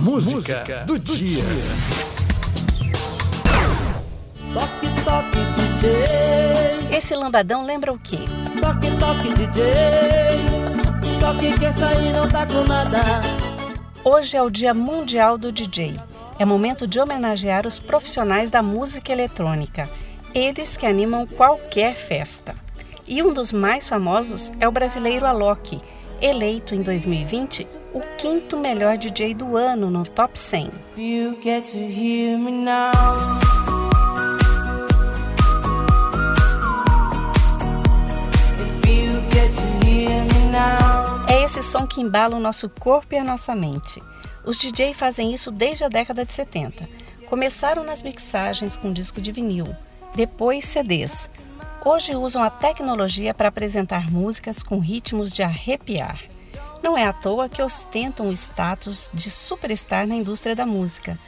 Música, Música do, do, dia. dia. Toque, toque, DJ. Esse lambadão lembra o quê? Toque, toque, DJ. Toque que essa aí não tá com nada. Hoje é o Dia Mundial do DJ. É momento de homenagear os profissionais da música eletrônica, eles que animam qualquer festa. E um dos mais famosos é o brasileiro Alok, eleito em 2020 o quinto melhor DJ do ano no Top 100. É esse som que embala o nosso corpo e a nossa mente. Os DJ fazem isso desde a década de 70. Começaram nas mixagens com disco de vinil, depois CDs. Hoje usam a tecnologia para apresentar músicas com ritmos de arrepiar. Não é à toa que ostentam o status de superstar na indústria da música.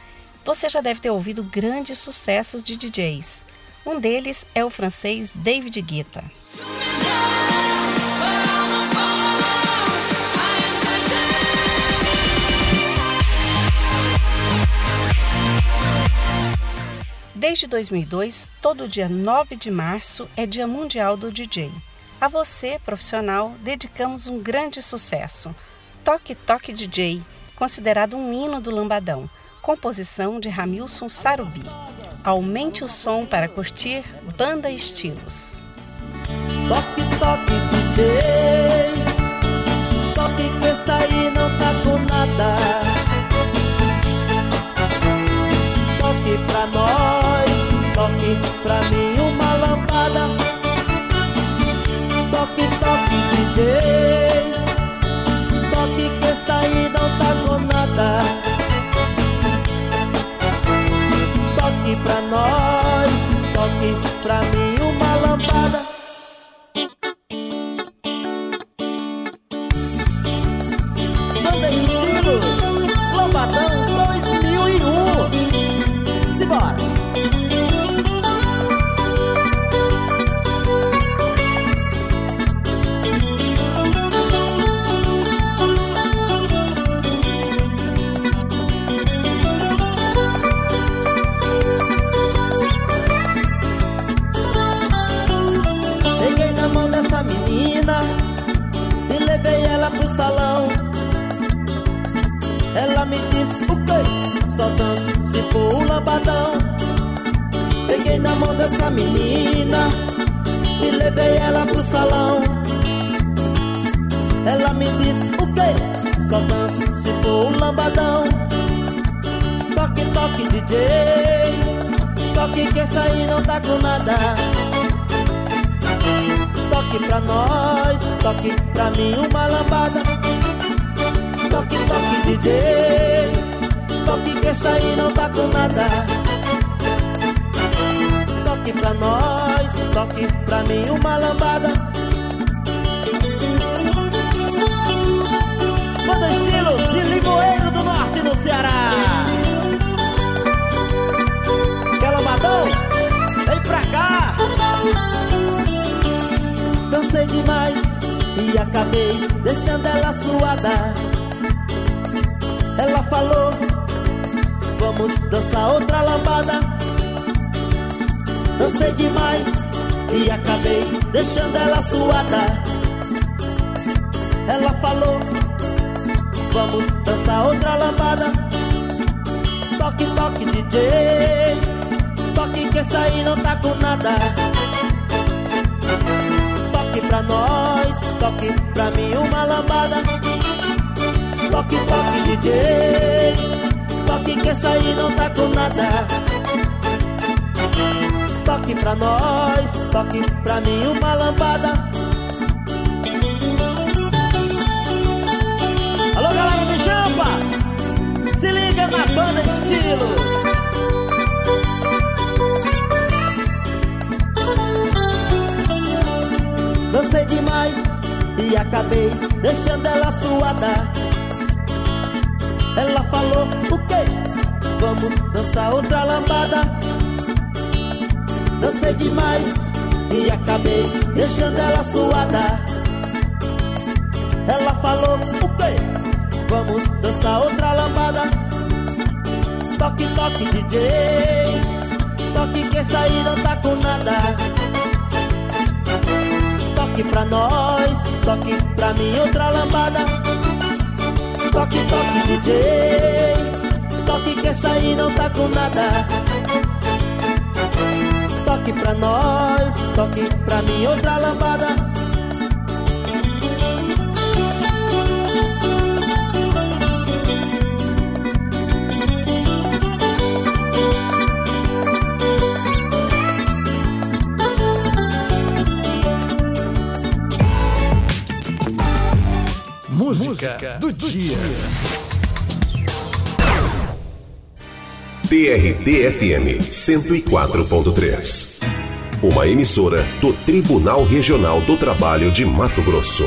Você já deve ter ouvido grandes sucessos de DJs. Um deles é o francês David Guetta. Desde 2002, todo dia 9 de março é Dia Mundial do DJ. A você, profissional, dedicamos um grande sucesso. Toque Toque DJ, considerado um hino do lambadão, composição de Ramilson Sarubi. Aumente o som para curtir Banda Estilos. Toque Toque salão. Ela me disse o quê? Só danço se for o lambadão. Peguei na mão dessa menina e levei ela pro salão. Ela me disse o quê? Só danço se for o lambadão. Toque, toque, DJ. Toque que essa aí não tá com nada toque pra nós, toque pra mim uma lambada. Toque, toque DJ, toque que essa aí não tá com nada. Toque pra nós, toque pra mim uma lambada. Acabei deixando ela suada. Ela falou: Vamos dançar outra lambada. Dancei demais e acabei deixando ela suada. Ela falou: Vamos dançar outra lambada. Toque, toque, DJ. Toque que essa aí não tá com nada toque pra nós, toque pra mim uma lambada. Toque, toque DJ, toque que essa aí não tá com nada. Toque pra nós, toque pra mim uma lambada. E acabei deixando ela suada. Ela falou o quê? Vamos dançar outra lambada. Dancei demais e acabei deixando ela suada. Ela falou o quê? Vamos dançar outra lambada. Toque, toque, DJ. Toque que essa aí não tá com nada. Toque pra nós, toque pra mim outra lambada. Toque, toque, DJ. Toque que essa aí não tá com nada. Toque pra nós, toque pra mim outra lambada. Música do dia. TRT-FM 104.3. Uma emissora do Tribunal Regional do Trabalho de Mato Grosso.